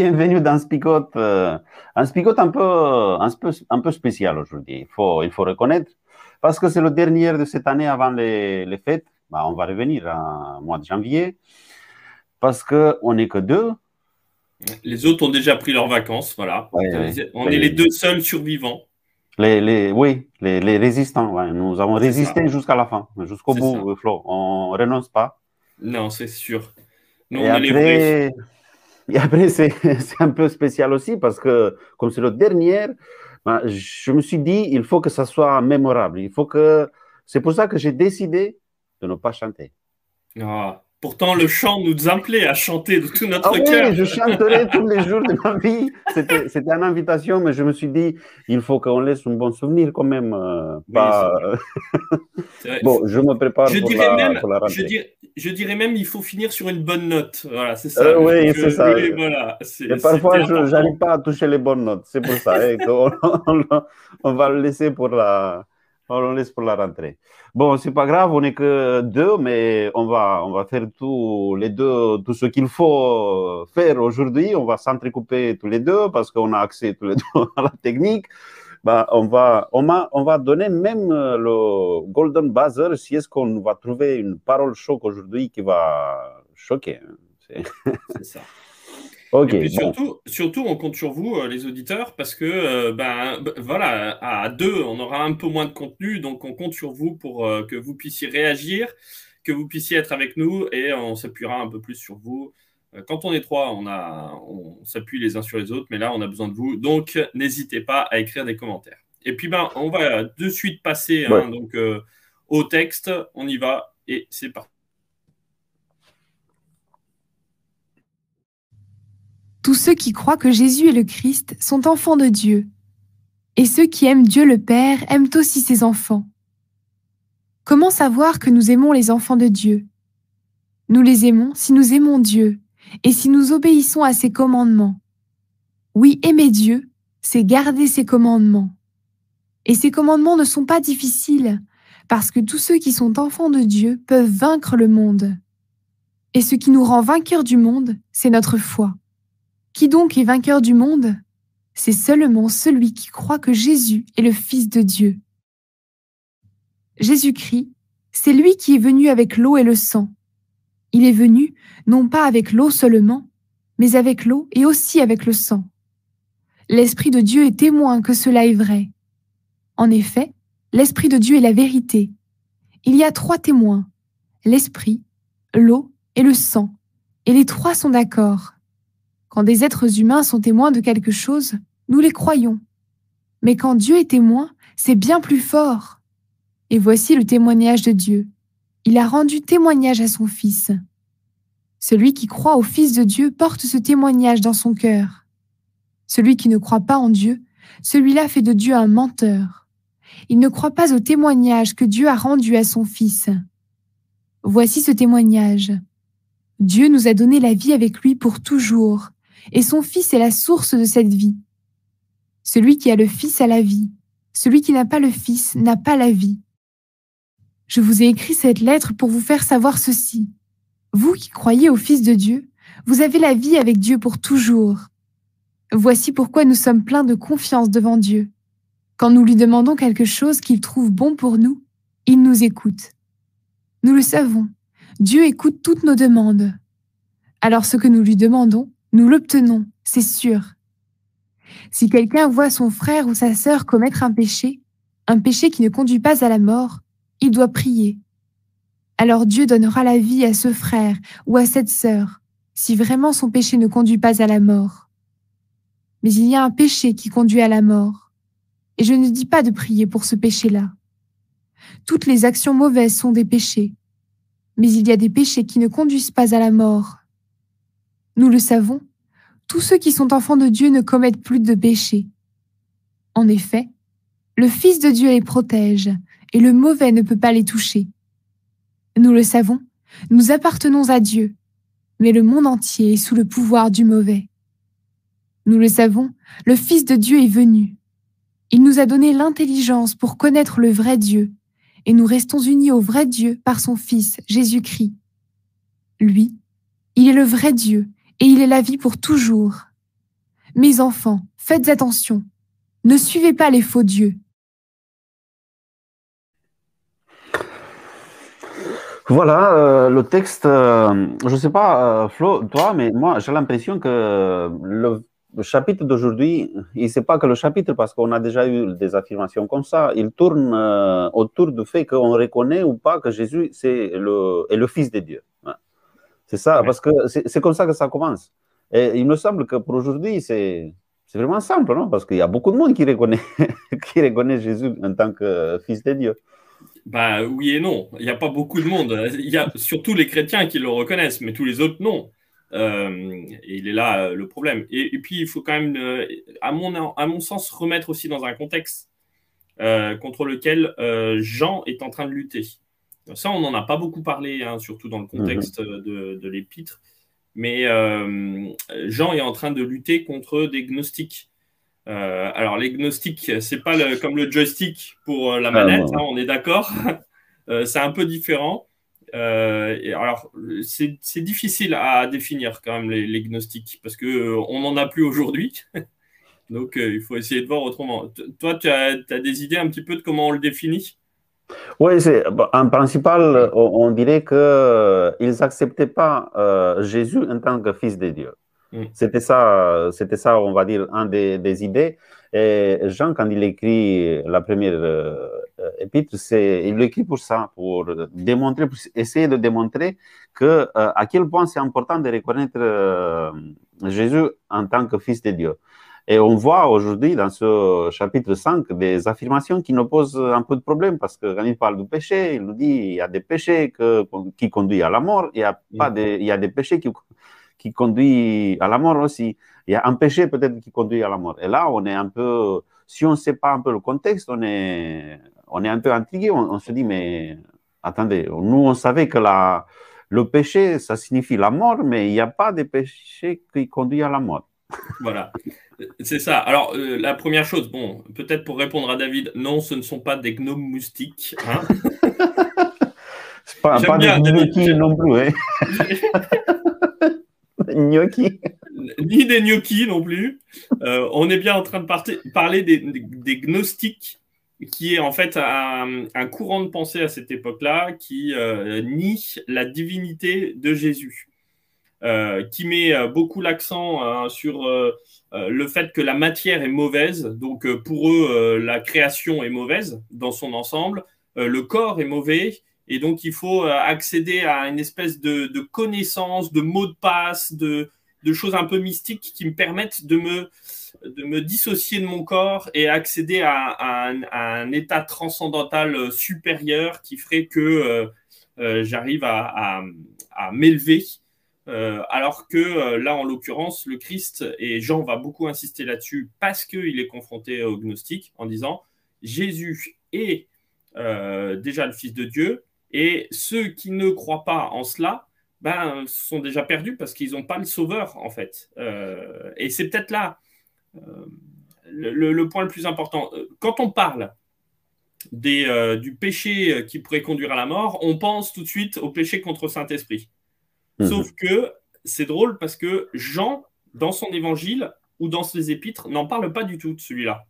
Bienvenue dans Spicote. Euh, un Spicote un peu, un peu, un peu spécial aujourd'hui, il faut, il faut reconnaître, parce que c'est le dernier de cette année avant les, les fêtes. Bah, on va revenir en mois de janvier, parce qu'on n'est que deux. Les autres ont déjà pris leurs vacances, voilà. on est les deux seuls survivants. Les, les, oui, les, les résistants. Ouais. Nous avons résisté jusqu'à la fin, jusqu'au bout, Flo. On renonce pas. Non, c'est sûr et, après, et après, c'est un peu spécial aussi parce que, comme c'est le dernier, ben, je me suis dit, il faut que ça soit mémorable. Il faut que. C'est pour ça que j'ai décidé de ne pas chanter. Ah. Pourtant, le chant nous appelait à chanter de tout notre ah cœur. Oui, je chanterai tous les jours de ma vie. C'était une invitation, mais je me suis dit, il faut qu'on laisse un bon souvenir quand même. Euh, pas... bon, je me prépare je pour, dirais la, même, pour la je, dirais, je dirais, même, il faut finir sur une bonne note. Voilà, c'est ça. Euh, oui, c'est ça. Oui, voilà, Et parfois, je n'arrive pas à toucher les bonnes notes. C'est pour ça. hein, on, on, on, va le laisser pour la, on le laisse pour la rentrée. Bon, c'est pas grave, on n'est que deux, mais on va, on va faire tous les deux, tout ce qu'il faut faire aujourd'hui. On va s'entrecouper tous les deux parce qu'on a accès tous les deux à la technique. Bah, on, va, on, a, on va donner même le Golden Buzzer si est-ce qu'on va trouver une parole choc aujourd'hui qui va choquer. C'est ça. Et puis surtout, surtout, on compte sur vous, euh, les auditeurs, parce que, euh, ben, voilà, à deux, on aura un peu moins de contenu, donc on compte sur vous pour euh, que vous puissiez réagir, que vous puissiez être avec nous, et on s'appuiera un peu plus sur vous. Quand on est trois, on, a, on s'appuie les uns sur les autres, mais là, on a besoin de vous. Donc, n'hésitez pas à écrire des commentaires. Et puis, ben, on va de suite passer hein, donc, au texte. On y va, et c'est parti. Tous ceux qui croient que Jésus est le Christ sont enfants de Dieu. Et ceux qui aiment Dieu le Père aiment aussi ses enfants. Comment savoir que nous aimons les enfants de Dieu? Nous les aimons si nous aimons Dieu et si nous obéissons à ses commandements. Oui, aimer Dieu, c'est garder ses commandements. Et ces commandements ne sont pas difficiles, parce que tous ceux qui sont enfants de Dieu peuvent vaincre le monde. Et ce qui nous rend vainqueurs du monde, c'est notre foi. Qui donc est vainqueur du monde? C'est seulement celui qui croit que Jésus est le Fils de Dieu. Jésus-Christ, c'est lui qui est venu avec l'eau et le sang. Il est venu non pas avec l'eau seulement, mais avec l'eau et aussi avec le sang. L'Esprit de Dieu est témoin que cela est vrai. En effet, l'Esprit de Dieu est la vérité. Il y a trois témoins, l'Esprit, l'eau et le sang, et les trois sont d'accord. Quand des êtres humains sont témoins de quelque chose, nous les croyons. Mais quand Dieu est témoin, c'est bien plus fort. Et voici le témoignage de Dieu. Il a rendu témoignage à son Fils. Celui qui croit au Fils de Dieu porte ce témoignage dans son cœur. Celui qui ne croit pas en Dieu, celui-là fait de Dieu un menteur. Il ne croit pas au témoignage que Dieu a rendu à son Fils. Voici ce témoignage. Dieu nous a donné la vie avec lui pour toujours, et son Fils est la source de cette vie. Celui qui a le Fils a la vie, celui qui n'a pas le Fils n'a pas la vie. Je vous ai écrit cette lettre pour vous faire savoir ceci. Vous qui croyez au Fils de Dieu, vous avez la vie avec Dieu pour toujours. Voici pourquoi nous sommes pleins de confiance devant Dieu. Quand nous lui demandons quelque chose qu'il trouve bon pour nous, il nous écoute. Nous le savons, Dieu écoute toutes nos demandes. Alors ce que nous lui demandons, nous l'obtenons, c'est sûr. Si quelqu'un voit son frère ou sa sœur commettre un péché, un péché qui ne conduit pas à la mort, il doit prier. Alors Dieu donnera la vie à ce frère ou à cette sœur, si vraiment son péché ne conduit pas à la mort. Mais il y a un péché qui conduit à la mort, et je ne dis pas de prier pour ce péché-là. Toutes les actions mauvaises sont des péchés, mais il y a des péchés qui ne conduisent pas à la mort. Nous le savons, tous ceux qui sont enfants de Dieu ne commettent plus de péchés. En effet, le Fils de Dieu les protège, et le mauvais ne peut pas les toucher. Nous le savons, nous appartenons à Dieu, mais le monde entier est sous le pouvoir du mauvais. Nous le savons, le Fils de Dieu est venu. Il nous a donné l'intelligence pour connaître le vrai Dieu, et nous restons unis au vrai Dieu par son Fils, Jésus-Christ. Lui, il est le vrai Dieu, et il est la vie pour toujours. Mes enfants, faites attention. Ne suivez pas les faux dieux. Voilà, euh, le texte, euh, je ne sais pas, euh, Flo, toi, mais moi, j'ai l'impression que le, chapitre d'aujourd'hui, il ne sait pas que le chapitre, parce qu'on a déjà eu des affirmations comme ça, il tourne autour du fait qu'on reconnaît ou pas que Jésus est le Fils de Dieu. C'est ça, parce que c'est comme ça que ça commence. Et il me semble que pour aujourd'hui, c'est vraiment simple, non? Parce qu'il y a beaucoup de monde qui reconnaît, qui reconnaît Jésus en tant que Fils de Dieu. Bah oui et non. Il n'y a pas beaucoup de monde. Il y a surtout les chrétiens qui le reconnaissent, mais tous les autres non. Euh, et il est là euh, le problème. Et, puis il faut quand même, euh, à, mon, à mon sens, remettre aussi dans un contexte contre lequel Jean est en train de lutter. Ça, on n'en a pas beaucoup parlé, hein, surtout dans le contexte mhm. de, de l'épître. Mais Jean est en train de lutter contre des gnostiques. Euh, alors, les gnostiques, c'est pas comme le joystick pour euh, la ah, manette, hein, on est d'accord. Euh, c'est un peu différent. Et alors, c'est difficile à définir quand même les, gnostiques parce que on n'en a plus aujourd'hui. Donc, il faut essayer de voir autrement. toi, tu as, des idées un petit peu de comment on le définit? Oui, en principal, on, dirait qu'ils n'acceptaient pas Jésus en tant que fils de Dieu. Mm. C'était ça, c'était ça, on va dire, un des, idées. Et Jean, quand il écrit la première euh, épître, c'est, il l'écrit pour ça, pour démontrer, pour essayer de démontrer que euh, à quel point c'est important de reconnaître euh, Jésus en tant que Fils de Dieu. Et on voit aujourd'hui dans ce chapitre 5 des affirmations qui nous posent un peu de problème parce que quand il parle du péché, il nous dit il y a des péchés que, qui conduisent à la mort, il y a, pas mm. de, il y a des péchés qui qui conduit à la mort aussi. Il y a un péché peut-être qui conduit à la mort. Et là, on est un peu, si on ne sait pas un peu le contexte, on est, on est un peu intrigué. On, se dit, mais attendez, nous, on savait que la, le péché, ça signifie la mort, mais il n'y a pas de péché qui conduit à la mort. Voilà, c'est ça. Alors, euh, la première chose, bon, peut-être pour répondre à David, non, ce ne sont pas des gnomes moustiques. Hein pas, pas des gnomes non plus. Hein gnocchi. Ni des gnocchis non plus. Euh, on est bien en train de parler des, gnostiques, qui est en fait un, courant de pensée à cette époque-là qui euh, nie la divinité de Jésus, qui met beaucoup l'accent hein, sur le fait que la matière est mauvaise. Donc pour eux, la création est mauvaise dans son ensemble, le corps est mauvais et donc, il faut euh, accéder à une espèce de, connaissance, de mots de passe, de, choses un peu mystiques qui me permettent de me, dissocier de mon corps et accéder à, un, état transcendantal euh, supérieur qui ferait que euh, j'arrive à, m'élever. Alors que là, en l'occurrence, le Christ, et Jean va beaucoup insister là-dessus parce qu'il est confronté au gnostique en disant Jésus est déjà le Fils de Dieu, et ceux qui ne croient pas en cela, ben, sont déjà perdus parce qu'ils n'ont pas le sauveur, en fait. Euh, et c'est peut-être là euh, le, point le plus important. Quand on parle euh, du péché qui pourrait conduire à la mort, on pense tout de suite au péché contre Saint-Esprit. Mhm. Sauf que c'est drôle parce que Jean, dans son évangile ou dans ses épîtres, n'en parle pas du tout de celui-là.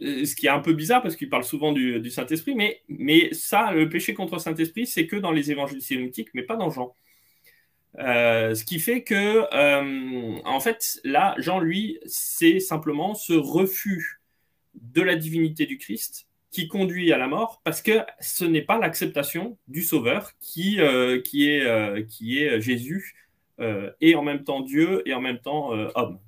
Euh, ce qui est un peu bizarre parce qu'il parle souvent du, Saint-Esprit, mais, mais ça, le péché contre Saint-Esprit, c'est que dans les évangiles sémitiques, mais pas dans Jean. Euh, ce qui fait que, euh, en fait, là, Jean, lui, c'est simplement ce refus de la divinité du Christ qui conduit à la mort parce que ce n'est pas l'acceptation du Sauveur qui, qui, est, qui est Jésus et en même temps Dieu et en même temps homme.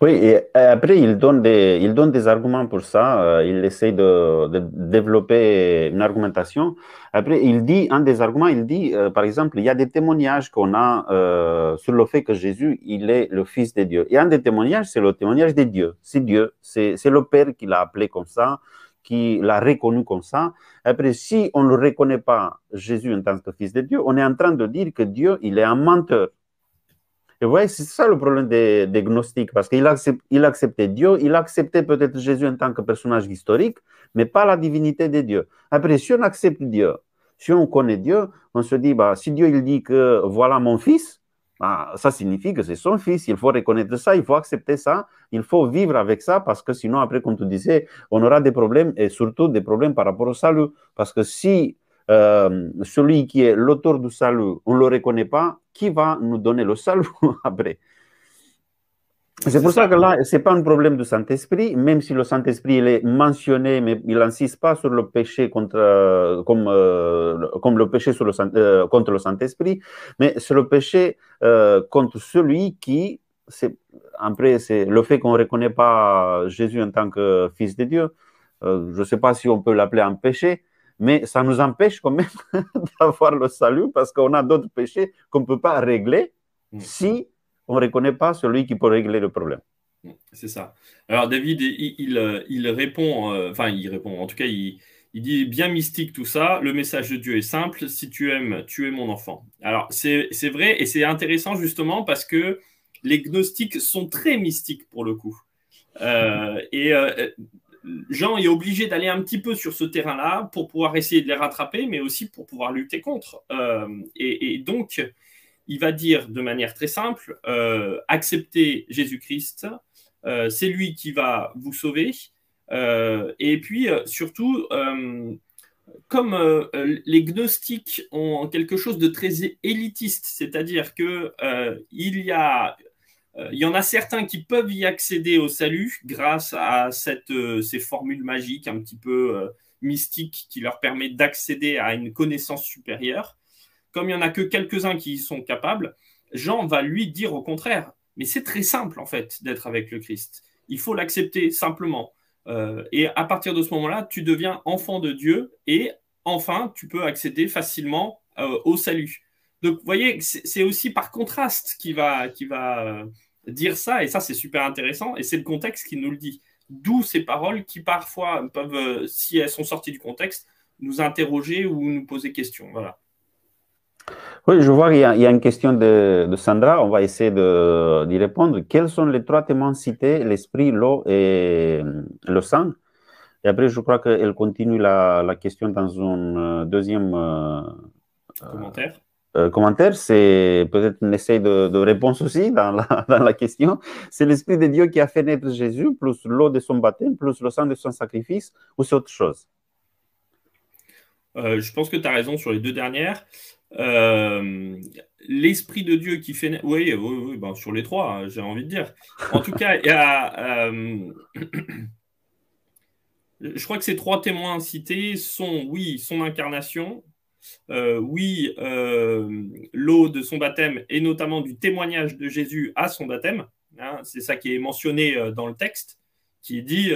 Oui, et après, il donne des, il donne des arguments pour ça. Euh, il essaie de, développer une argumentation. Après, il dit, un des arguments, il dit, euh, par exemple, il y a des témoignages qu'on a euh, sur le fait que Jésus, il est le Fils de Dieu. Et un des témoignages, c'est le témoignage de Dieu. C'est Dieu. C'est le Père qui l'a appelé comme ça, qui l'a reconnu comme ça. Après, si on ne reconnaît pas Jésus en tant que Fils de Dieu, on est en train de dire que Dieu, il est un menteur. Et vous voyez, c'est ça le problème des, gnostiques, parce qu'il il acceptait Dieu, il acceptait peut-être Jésus en tant que personnage historique, mais pas la divinité de Dieu. Après, si on accepte Dieu, si on connaît Dieu, on se dit, bah, si Dieu il dit que voilà mon fils, bah, ça signifie que c'est son fils, il faut reconnaître ça, il faut accepter ça, il faut vivre avec ça, parce que sinon, après, comme tu disais, on aura des problèmes, et surtout des problèmes par rapport au salut. Parce que si euh, celui qui est l'auteur du salut, on ne le reconnaît pas, qui va nous donner le salut après? C'est pour ça que là, ce n'est pas un problème du Saint-Esprit, même si le Saint-Esprit est mentionné, mais il n'insiste pas sur le péché contre, euh, comme, euh, comme le péché sur le, contre le Saint-Esprit, mais c'est le péché contre celui qui, c'est, après, c'est le fait qu'on ne reconnaît pas Jésus en tant que Fils de Dieu. je ne sais pas si on peut l'appeler un péché, mais ça nous empêche quand même d'avoir le salut parce qu'on a d'autres péchés qu'on ne peut pas régler mm. si on ne reconnaît pas celui qui peut régler le problème. C'est ça. Alors David, il, il, répond, euh, enfin il répond, en tout cas il, dit bien mystique tout ça, le message de Dieu est simple, si tu aimes, tu es mon enfant. Alors c'est vrai et c'est intéressant justement parce que les gnostiques sont très mystiques pour le coup. Euh, et euh, Jean est obligé d'aller un petit peu sur ce terrain-là pour pouvoir essayer de les rattraper, mais aussi pour pouvoir lutter contre. Euh, et, donc, il va dire de manière très simple, euh, acceptez Jésus-Christ, euh, c'est lui qui va vous sauver. et puis, surtout, comme les gnostiques ont quelque chose de très élitiste, c'est-à-dire qu'il il y euh, y en a certains qui peuvent y accéder au salut grâce à euh, ces formules magiques un petit peu euh, mystiques qui leur permettent d'accéder à une connaissance supérieure. Comme il n'y en a que quelques-uns qui y sont capables, Jean va lui dire au contraire, mais c'est très simple en fait d'être avec le Christ. Il faut l'accepter simplement. et à partir de ce moment-là, tu deviens enfant de Dieu et enfin, tu peux accéder facilement au salut. Donc, vous voyez, c'est aussi par contraste qui va, va dire ça, et ça c'est super intéressant, et c'est le contexte qui nous le dit. D'où ces paroles qui parfois peuvent, euh, si elles sont sorties du contexte, nous interroger ou nous poser question. Voilà. Oui, je vois qu'il y, a une question de, Sandra, on va essayer d'y répondre. Quels sont les trois témoins cités, l'esprit, l'eau et le sang? Et après, je crois qu'elle continue la, question dans un euh, deuxième euh, commentaire. Euh, commentaire, c'est peut-être un essai de, réponse aussi dans la, dans la question. C'est l'Esprit de Dieu qui a fait naître Jésus, plus l'eau de son baptême, plus le sang de son sacrifice, ou c'est autre chose? Euh, Je pense que tu as raison sur les deux dernières. Euh, L'Esprit de Dieu qui fait. Oui, oui, oui ben, sur les trois, hein, j'ai envie de dire. En tout cas, il y a. je crois que ces trois témoins cités sont, oui, son incarnation, euh, oui, euh, l'eau de son baptême et notamment du témoignage de Jésus à son baptême. Hein, c'est ça qui est mentionné euh, dans le texte, qui dit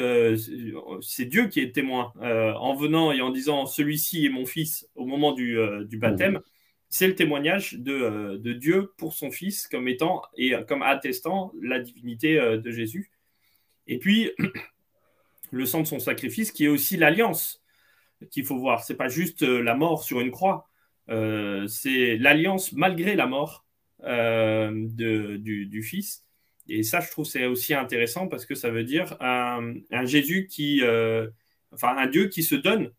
c'est Dieu qui est témoin en venant et en disant celui-ci est mon fils au moment du, baptême. Mmh. C'est le témoignage de, de, Dieu pour son fils comme étant et comme attestant la divinité de Jésus. Et puis le sang de son sacrifice qui est aussi l'alliance qu'il faut voir. C'est pas juste euh, la mort sur une croix, euh, c'est l'alliance malgré la mort euh, du, Fils. Et ça, je trouve, c'est aussi intéressant parce que ça veut dire un, Jésus qui, enfin, un Dieu qui se donne,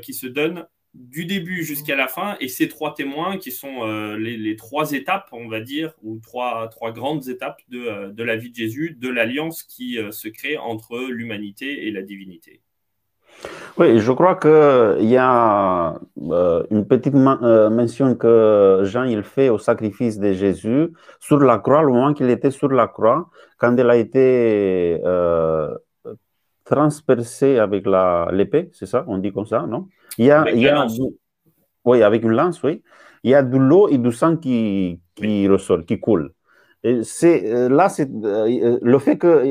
qui se donne du début jusqu'à la fin, et ces trois témoins qui sont les, trois étapes, on va dire, ou trois, trois grandes étapes de, de la vie de Jésus, de l'alliance qui se crée entre l'humanité et la divinité. Oui, je crois qu'il y a euh, une petite euh, mention que Jean il fait au sacrifice de Jésus sur la croix, le moment qu'il était sur la croix, quand il a été euh, transpercé avec l'épée, c'est ça On dit comme ça, non? Il y a, il y a, Oui, avec une lance, oui. il y a de l'eau et du sang qui, qui ressort, qui coule. C'est euh, là, c'est euh, le fait que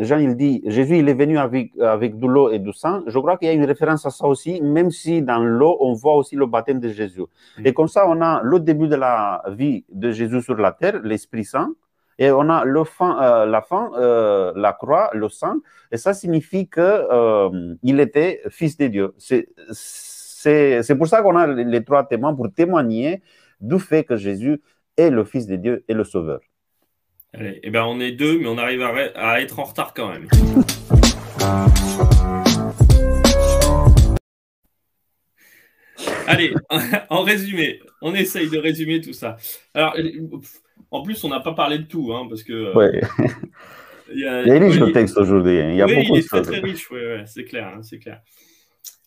Jean il dit Jésus il est venu avec avec de l'eau et du sang. Je crois qu'il y a une référence à ça aussi, même si dans l'eau on voit aussi le baptême de Jésus. Et comme ça, on a le début de la vie de Jésus sur la terre, l'Esprit Saint, et on a le fin, la fin, la croix, le sang, et ça signifie que il était fils de Dieu. C'est pour ça qu'on a les trois témoins pour témoigner du fait que Jésus est le Fils de Dieu et le Sauveur. Allez, eh ben on est deux, mais on arrive à, être en retard quand même. Allez, en résumé, on essaye de résumer tout ça. Alors, en plus, on n'a pas parlé de tout, hein, parce que. Euh, il, y a, riche le texte aujourd'hui. Hein. Il y a beaucoup il est très, très riche, ouais, c'est clair, hein, c'est clair.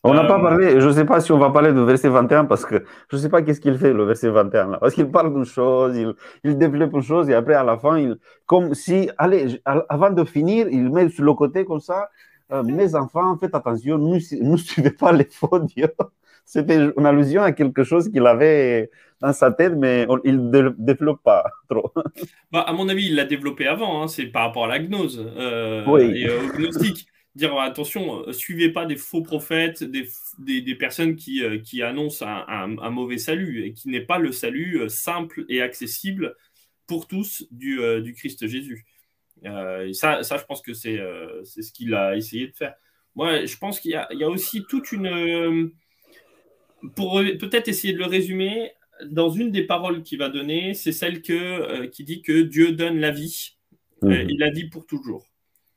On n'a pas euh, parlé, je ne sais pas si on va parler du verset 21 parce que je ne sais pas qu'est-ce qu'il fait le verset 21 là. Parce qu'il parle d'une chose, il, développe une chose et après à la fin, il, comme si, allez, avant de finir, il met sur le côté comme ça, euh, mes enfants, faites attention, ne suivez pas les faux dieux. C'était une allusion à quelque chose qu'il avait dans sa tête, mais il ne développe pas trop. Bah, à mon avis, il l'a développé avant, hein. c'est par rapport à la gnose euh, oui. et au gnostique dire attention, euh, suivez pas des faux prophètes, des, personnes qui, euh, qui annoncent un, mauvais salut et qui n'est pas le salut euh, simple et accessible pour tous du, du Christ Jésus. et ça, ça, je pense que c'est c'est ce qu'il a essayé de faire. Moi, je pense qu'il y, y, a aussi toute une. Pour peut-être essayer de le résumer, dans une des paroles qu'il va donner, c'est celle que, qui dit que Dieu donne la vie mmh. et la vie pour toujours.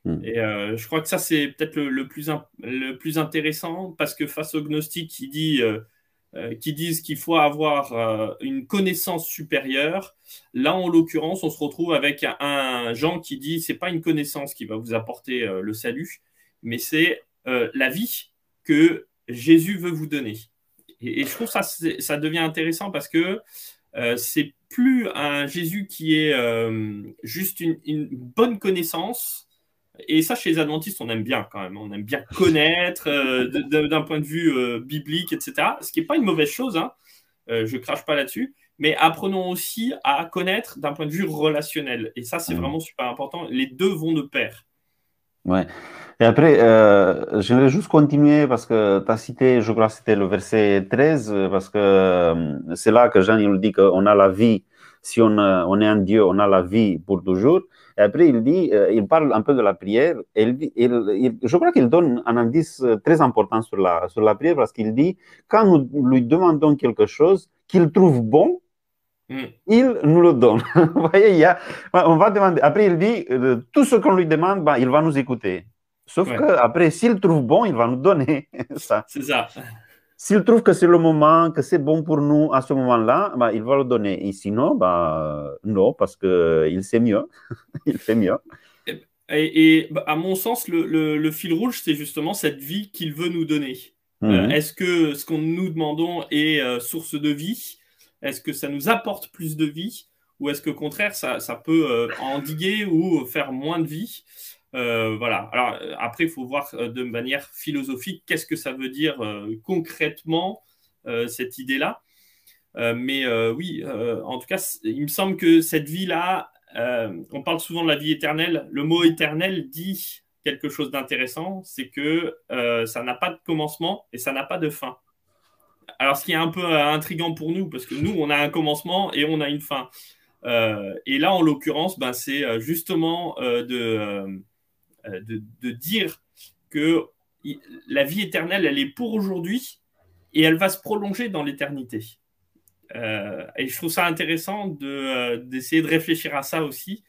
Hmm. Et euh, je crois que ça, c'est peut-être le, plus le plus intéressant parce que face aux gnostiques qui, dit, euh, euh, qui disent qu'il faut avoir une connaissance supérieure, là, en l'occurrence, on se retrouve avec un, Jean qui dit c'est pas une connaissance qui va vous apporter le salut, mais c'est la vie que Jésus veut vous donner. Et, je trouve ça, ça devient intéressant parce que c'est plus un Jésus qui est juste une, une bonne connaissance, et ça, chez les adventistes, on aime bien quand même. On aime bien connaître euh, d'un point de vue euh, biblique, etc. Ce qui n'est pas une mauvaise chose, hein. euh, je crache pas là-dessus. Mais apprenons aussi à connaître d'un point de vue relationnel. Et ça, c'est vraiment super important. Les deux vont de pair. Ouais. Et après, j'aimerais juste continuer parce que tu as cité, je crois que c'était le verset 13, parce que c'est là que Jean nous dit qu'on a la vie. Si on, on est un Dieu, on a la vie pour toujours. Et après, il dit, euh, il parle un peu de la prière. Et il, il, je crois qu'il donne un indice euh, très important sur la, sur la prière parce qu'il dit, quand nous lui demandons quelque chose qu'il trouve bon, hmm. il nous le donne. Vous voyez, il y a, on va demander. Après, il dit, euh, tout ce qu'on lui demande, ben, il va nous écouter. Sauf qu'après, que après, s'il trouve bon, il va nous donner ça. C'est ça. S'il trouve que c'est le moment, que c'est bon pour nous à ce moment-là, bah, il va le donner. Et sinon, bah, non, parce qu'il sait mieux. il fait mieux. Et, bah, à mon sens, le, fil rouge, c'est justement cette vie qu'il veut nous donner. Euh, mhm. Est-ce que ce qu'on nous demandons est euh, source de vie? Est-ce que ça nous apporte plus de vie? Ou est-ce qu'au contraire, ça, peut euh, endiguer ou faire moins de vie? Euh, voilà. Alors après, il faut voir euh, de manière philosophique qu'est-ce que ça veut dire euh, concrètement cette idée-là. mais oui, en tout cas, il me semble que cette vie-là, on parle souvent de la vie éternelle. Le mot éternel dit quelque chose d'intéressant, c'est que ça n'a pas de commencement et ça n'a pas de fin. Alors, ce qui est un peu intriguant pour nous, parce que nous, on a un commencement et on a une fin. et là, en l'occurrence, ben, c'est justement de euh, de, dire que la vie éternelle, elle est pour aujourd'hui et elle va se prolonger dans l'éternité. Euh, et je trouve ça intéressant euh, d'essayer de, réfléchir à ça aussi.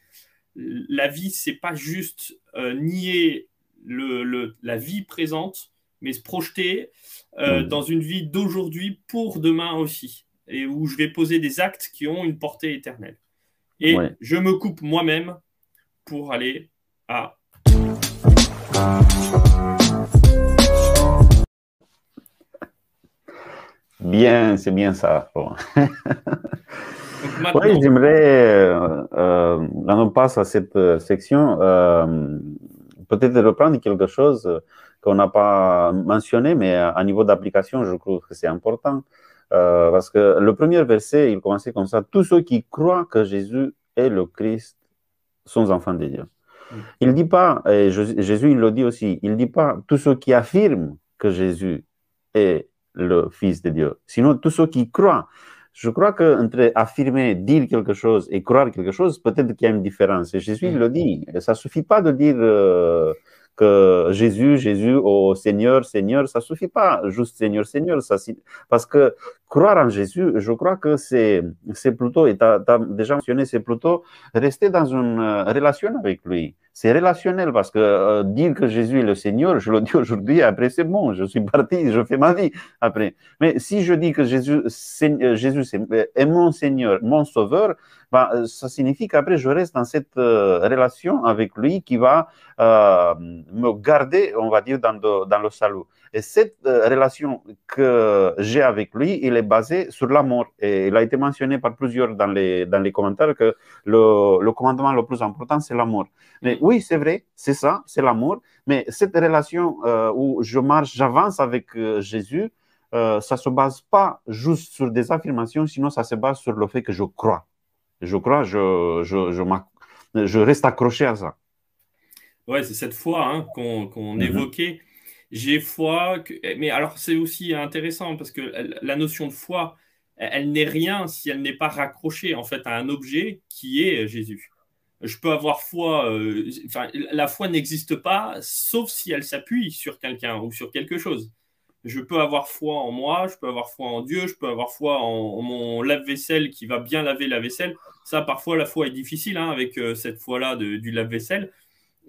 La vie, c'est pas juste nier le, la vie présente, mais se projeter mmh. dans une vie d'aujourd'hui pour demain aussi, et où je vais poser des actes qui ont une portée éternelle. Et je me coupe moi-même pour aller à Bien, c'est bien ça. oui, j'aimerais, euh, euh, on passe à cette euh, section, euh, peut-être reprendre quelque chose qu'on n'a pas mentionné, mais à niveau d'application, je trouve que c'est important. parce que le premier verset, il commençait comme ça. Tous ceux qui croient que Jésus est le Christ sont enfants de Dieu. Il ne dit pas, Jésus il le dit aussi, il ne dit pas tous ceux qui affirment que Jésus est le Fils de Dieu, sinon tous ceux qui croient. Je crois qu'entre affirmer, dire quelque chose et croire quelque chose, peut-être qu'il y a une différence. Jésus le dit. Ça ne suffit pas de dire euh, que Jésus, Jésus, au Seigneur, Seigneur, ça suffit pas, juste Seigneur, Seigneur. Ça, parce que croire en Jésus, je crois que c'est, c'est plutôt, et tu as, déjà mentionné, c'est plutôt rester dans une euh, relation avec lui. C'est relationnel parce que euh, dire que Jésus est le Seigneur, je le dis aujourd'hui, après c'est bon, je suis parti, je fais ma vie après. Mais si je dis que Jésus, euh, Jésus est mon Seigneur, mon Sauveur, ben, ça signifie qu'après je reste dans cette relation avec lui qui va me garder, on va dire, dans, dans le salut. Et cette euh, relation que j'ai avec lui, il est basée sur l'amour. Et il a été mentionné par plusieurs dans les, dans les commentaires que le, le commandement le plus important, c'est l'amour. Mais oui, c'est vrai, c'est ça, c'est l'amour. Mais cette relation euh, où je marche, j'avance avec euh, Jésus, ça ne se base pas juste sur des affirmations, sinon ça se base sur le fait que je crois. Je crois, je, je, je, je reste accroché à ça. Ouais, c'est cette foi hein, qu'on mm-hmm. évoquait j'ai foi. Que... Mais alors, c'est aussi intéressant parce que la notion de foi, elle n'est rien si elle n'est pas raccrochée en fait à un objet qui est Jésus. Je peux avoir foi, euh, la foi n'existe pas sauf si elle s'appuie sur quelqu'un ou sur quelque chose. Je peux avoir foi en moi, je peux avoir foi en Dieu, je peux avoir foi en, mon lave-vaisselle qui va bien laver la vaisselle. Ça, parfois, la foi est difficile hein, avec euh, cette foi-là du lave-vaisselle.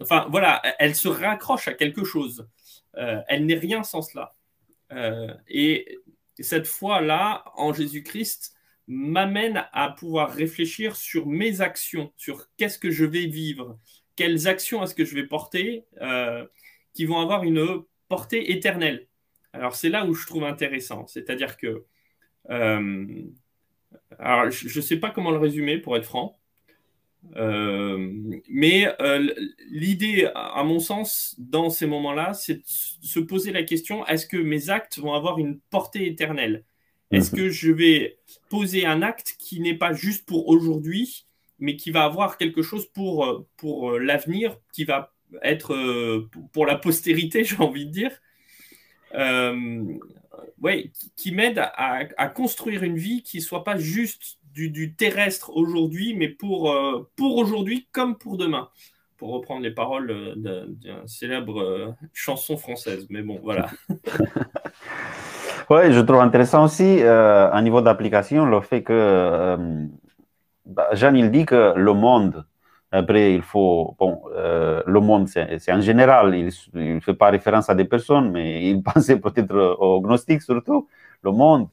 Enfin, voilà, elle se raccroche à quelque chose. Euh, elle n'est rien sans cela. Euh, et cette foi-là, en Jésus-Christ, m'amène à pouvoir réfléchir sur mes actions, sur qu'est-ce que je vais vivre, quelles actions est-ce que je vais porter euh, qui vont avoir une portée éternelle. Alors c'est là où je trouve intéressant, c'est-à-dire que, alors je ne sais pas comment le résumer pour être franc, mais euh, l'idée, à mon sens, dans ces moments-là, c'est de se poser la question est-ce que mes actes vont avoir une portée éternelle? Est-ce mhm. que je vais poser un acte qui n'est pas juste pour aujourd'hui, mais qui va avoir quelque chose pour, euh, pour l'avenir, qui va être pour la postérité, j'ai envie de dire? Ouais, qui, m'aide à, à, construire une vie qui soit pas juste du, terrestre aujourd'hui, mais pour, euh, pour aujourd'hui comme pour demain, pour reprendre les paroles euh, d'une célèbre euh, chanson française. Mais bon, voilà. oui, je trouve intéressant aussi, à niveau d'application, le fait que bah, Jean, il dit que le monde, après, il faut. Bon, le monde, c'est en général, il ne fait pas référence à des personnes, mais il pensait peut-être aux gnostiques surtout. Le monde,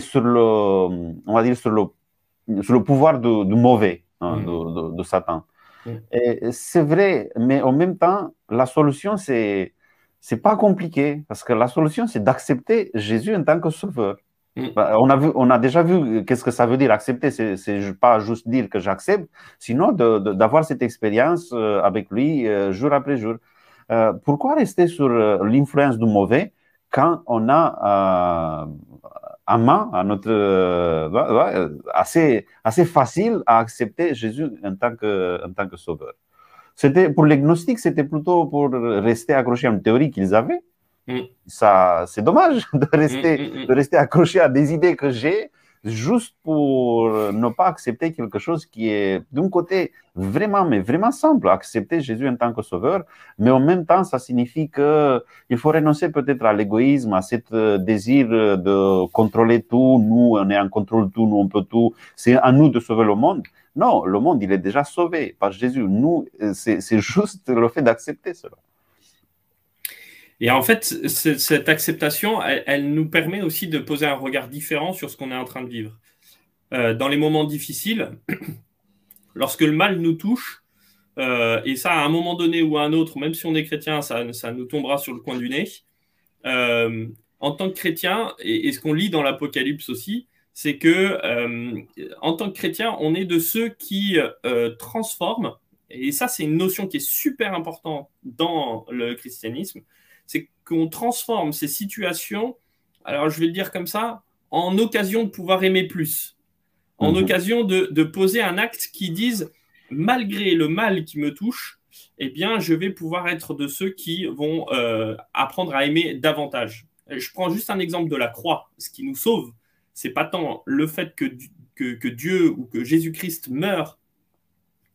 sur le, on va dire sur le, sur le pouvoir du, mauvais hein, mm. de, Satan. Mm. Et c'est vrai, mais en même temps, la solution, c'est c'est pas compliqué parce que la solution, c'est d'accepter Jésus en tant que sauveur. Mm. Bah, on, a vu, on a déjà vu qu'est-ce que ça veut dire accepter. C'est pas juste dire que j'accepte, sinon d'avoir cette expérience euh, avec lui euh, jour après jour. Euh, pourquoi rester sur l'influence du mauvais quand on a à main, à notre, euh, assez, assez facile à accepter Jésus en tant que, en tant que sauveur. C'était, pour les gnostiques, c'était plutôt pour rester accroché à une théorie qu'ils avaient. Mm. Ça, c'est dommage de rester, mm, mm, de rester accroché à des idées que j'ai juste pour ne pas accepter quelque chose qui est d'un côté vraiment, mais vraiment simple, accepter Jésus en tant que sauveur, mais en même temps, ça signifie qu'il faut renoncer peut-être à l'égoïsme, à ce euh, désir de contrôler tout, nous, on est en contrôle tout, nous, on peut tout, c'est à nous de sauver le monde. Non, le monde, il est déjà sauvé par Jésus. Nous, c'est juste le fait d'accepter cela. Et en fait, cette acceptation, elle, nous permet aussi de poser un regard différent sur ce qu'on est en train de vivre. Euh, dans les moments difficiles, lorsque le mal nous touche, euh, et ça, à un moment donné ou à un autre, même si on est chrétien, ça, nous tombera sur le coin du nez. Euh, en tant que chrétien, et, ce qu'on lit dans l'Apocalypse aussi, c'est que en tant que chrétien, on est de ceux qui transforment, et ça, c'est une notion qui est super importante dans le christianisme, qu'on transforme ces situations alors je vais le dire comme ça, en occasion de pouvoir aimer plus, en mhm. occasion de, poser un acte qui dise, malgré le mal qui me touche, eh bien, je vais pouvoir être de ceux qui vont euh, apprendre à aimer davantage. Je prends juste un exemple de la croix. Ce qui nous sauve, c'est pas tant le fait que, que, Dieu ou que Jésus-Christ meurt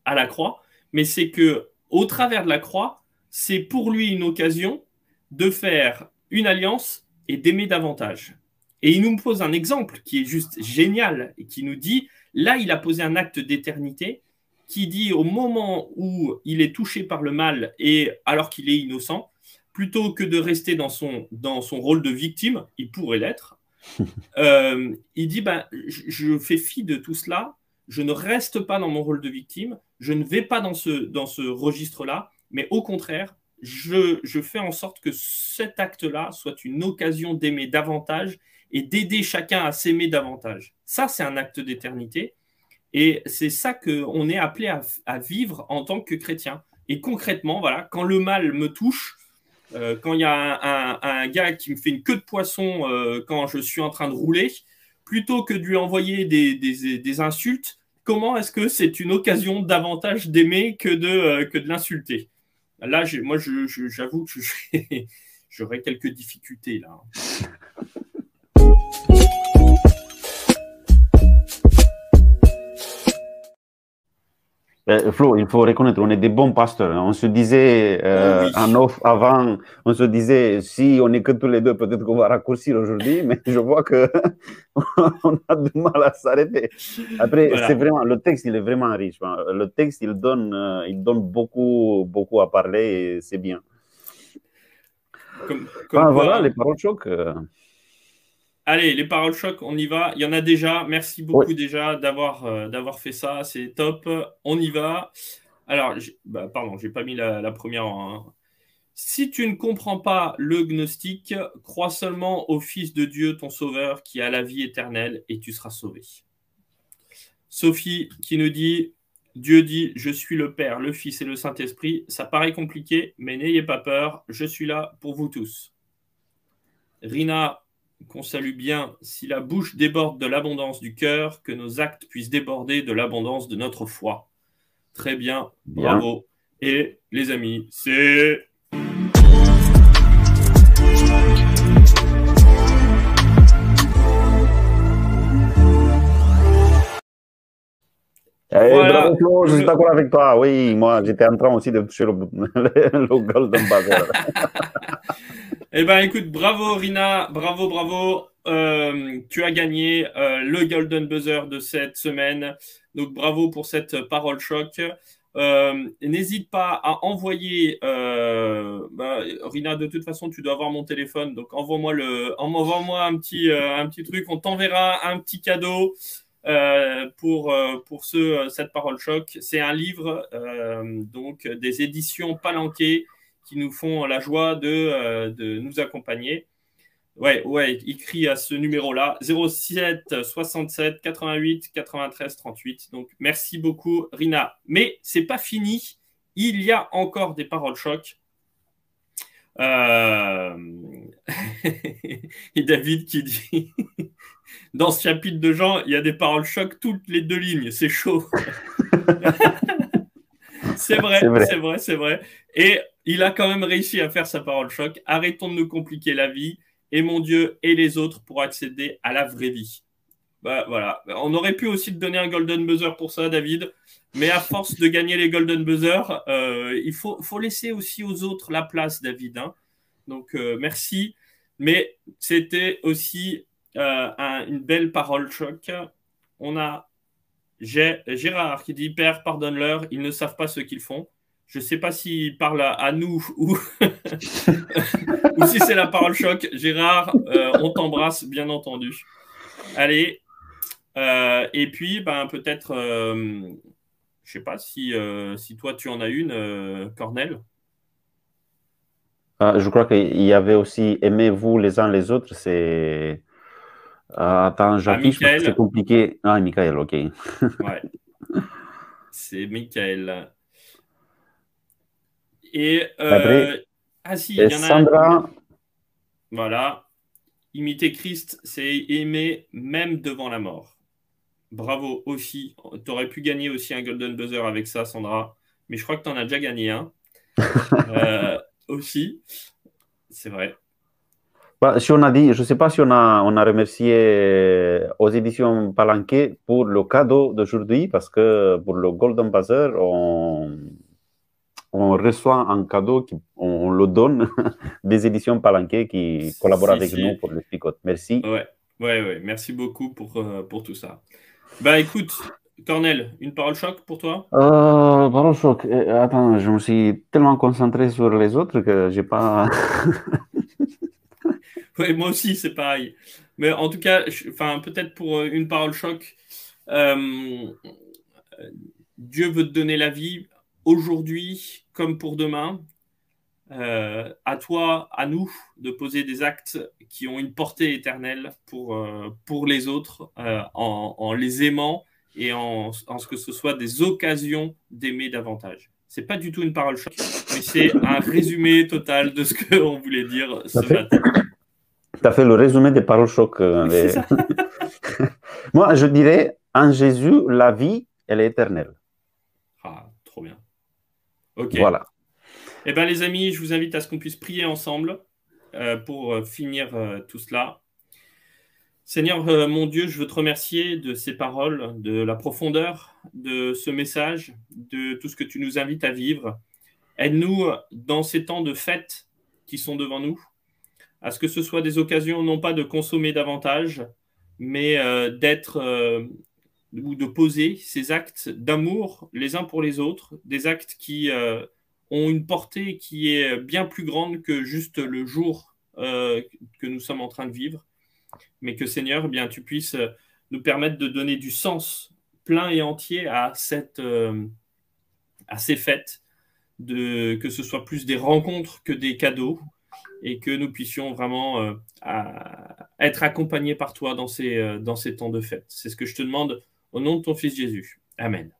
à la croix, mais c'est que au travers de la croix, c'est pour lui une occasion de faire une alliance et d'aimer davantage. Et il nous pose un exemple qui est juste génial et qui nous dit, là, il a posé un acte d'éternité qui dit au moment où il est touché par le mal et alors qu'il est innocent, plutôt que de rester dans son, dans son rôle de victime, il pourrait l'être, euh, il dit, ben, je, fais fi de tout cela, je ne reste pas dans mon rôle de victime, je ne vais pas dans ce, dans ce registre-là, mais au contraire, je, fais en sorte que cet acte-là soit une occasion d'aimer davantage et d'aider chacun à s'aimer davantage. Ça, c'est un acte d'éternité. Et c'est ça qu'on est appelé à, vivre en tant que chrétien. Et concrètement, voilà, quand le mal me touche, euh, quand il y a un, gars qui me fait une queue de poisson euh, quand je suis en train de rouler, plutôt que de lui envoyer des, insultes, comment est-ce que c'est une occasion davantage d'aimer que de, euh, que de l'insulter? Là, moi, j'avoue que j'aurais quelques difficultés là. Euh, Flo, il faut reconnaître, on est des bons pasteurs. Hein. On se disait euh, en off avant, on se disait si on est que tous les deux, peut-être qu'on va raccourcir aujourd'hui, mais je vois que on a du mal à s'arrêter. Après, c'est vraiment le texte, il est vraiment riche. Hein. Le texte, il donne, euh, il donne beaucoup, beaucoup à parler et c'est bien. voilà, les paroles choc. Allez, les paroles choc, on y va. Il y en a déjà. Merci beaucoup déjà d'avoir euh, d'avoir fait ça. C'est top. On y va. Alors, bah, pardon, j'ai pas mis la, première. Si tu ne comprends pas le gnostique, crois seulement au Fils de Dieu, ton Sauveur, qui a la vie éternelle, et tu seras sauvé. Sophie qui nous dit Dieu dit Je suis le Père, le Fils et le Saint-Esprit. Ça paraît compliqué, mais n'ayez pas peur, je suis là pour vous tous. Rina qu'on salue bien, si la bouche déborde de l'abondance du cœur, que nos actes puissent déborder de l'abondance de notre foi. Très bien, bravo. Et les amis, c'est Eh, bravo Flo, je suis d'accord avec toi. Oui, moi j'étais en train aussi de toucher le, le Golden Buzzer. eh ben écoute, bravo Rina, bravo, bravo. Euh, tu as gagné euh, le Golden Buzzer de cette semaine. Donc bravo pour cette parole choc. Euh, N'hésite pas à envoyer, euh, bah, Rina, de toute façon, tu dois avoir mon téléphone, donc envoie-moi le, envoie-moi un petit, euh, un petit truc, on t'enverra un petit cadeau. Euh, pour, euh, pour ce, euh, cette parole choc. C'est un livre donc des éditions Palanquet qui nous font la joie de, de nous accompagner. Ouais, ouais, écrit à ce numéro-là, 07 67 88 93 38. Donc, merci beaucoup, Rina. Mais c'est pas fini. Il y a encore des paroles choc. Euh... et David qui dit dans ce chapitre de Jean, il y a des paroles choc toutes les deux lignes. C'est chaud. c'est vrai, c'est vrai, c'est vrai. Et il a quand même réussi à faire sa parole choc. Arrêtons de nous compliquer la vie. Et mon Dieu et les autres pour accéder à la vraie vie. Bah, voilà. On aurait pu aussi te donner un golden buzzer pour ça, David. Mais à force de gagner les golden buzzer, euh, il faut, faut, laisser aussi aux autres la place, David. Hein. Donc, euh, merci. Mais c'était aussi euh, une belle parole choc. On a Gérard qui dit Père, pardonne-leur, ils ne savent pas ce qu'ils font. Je ne sais pas s'il parle à, nous ou, si c'est la parole choc. Gérard, euh, on t'embrasse, bien entendu. Allez. Euh, et puis, ben, peut-être, je ne sais pas si, si toi tu en as une, Cornel. Ah, je crois qu'il y avait aussi Aimez-vous les uns les autres. C'est ah, attends, j'affiche c'est compliqué. Ah, Michael, ok. ouais. C'est Michael. Et. Euh... ah, si, il y en a. Sandra. Voilà. Imiter Christ, c'est aimer même devant la mort. Bravo aussi. Tu aurais pu gagner aussi un Golden Buzzer avec ça, Sandra. Mais je crois que tu en as déjà gagné un. Euh, aussi. C'est vrai. Bah, si on a dit, je ne sais pas si on a, on a remercié aux éditions Palanquet pour le cadeau d'aujourd'hui, parce que pour le Golden Buzzer, on, on reçoit un cadeau, qui, on, le donne des éditions Palanquet qui collaborent avec nous pour le picote. Merci. Ouais, ouais, ouais. Merci beaucoup pour, euh, pour tout ça. Bah écoute, Cornel, une parole choc pour toi? Euh, Parole choc. Eh, attends, je me suis tellement concentré sur les autres que j'ai pas. oui, moi aussi, c'est pareil. Mais en tout cas, enfin, peut-être pour euh, une parole choc, Dieu veut te donner la vie aujourd'hui comme pour demain. Euh, à toi, à nous, de poser des actes qui ont une portée éternelle pour, euh, pour les autres, euh, en, les aimant et en, ce que ce soit des occasions d'aimer davantage. C'est pas du tout une parole choc, mais c'est un résumé total de ce qu'on voulait dire ce matin. Tu as fait le résumé des paroles choc. Moi, je dirais, en Jésus, la vie, elle est éternelle. Ah, trop bien. Ok. Voilà. Eh bien, les amis, je vous invite à ce qu'on puisse prier ensemble euh, pour euh, finir euh, tout cela. Seigneur mon Dieu, je veux te remercier de ces paroles, de la profondeur de ce message, de tout ce que tu nous invites à vivre. Aide-nous dans ces temps de fête qui sont devant nous, à ce que ce soit des occasions non pas de consommer davantage, mais d'être ou de poser ces actes d'amour les uns pour les autres, des actes qui ont une portée qui est bien plus grande que juste le jour euh, que nous sommes en train de vivre, mais que Seigneur, eh bien, tu puisses nous permettre de donner du sens plein et entier à, euh, à ces fêtes, de, que ce soit plus des rencontres que des cadeaux, et que nous puissions vraiment euh, être accompagnés par toi dans ces, dans ces temps de fête. C'est ce que je te demande au nom de ton Fils Jésus. Amen.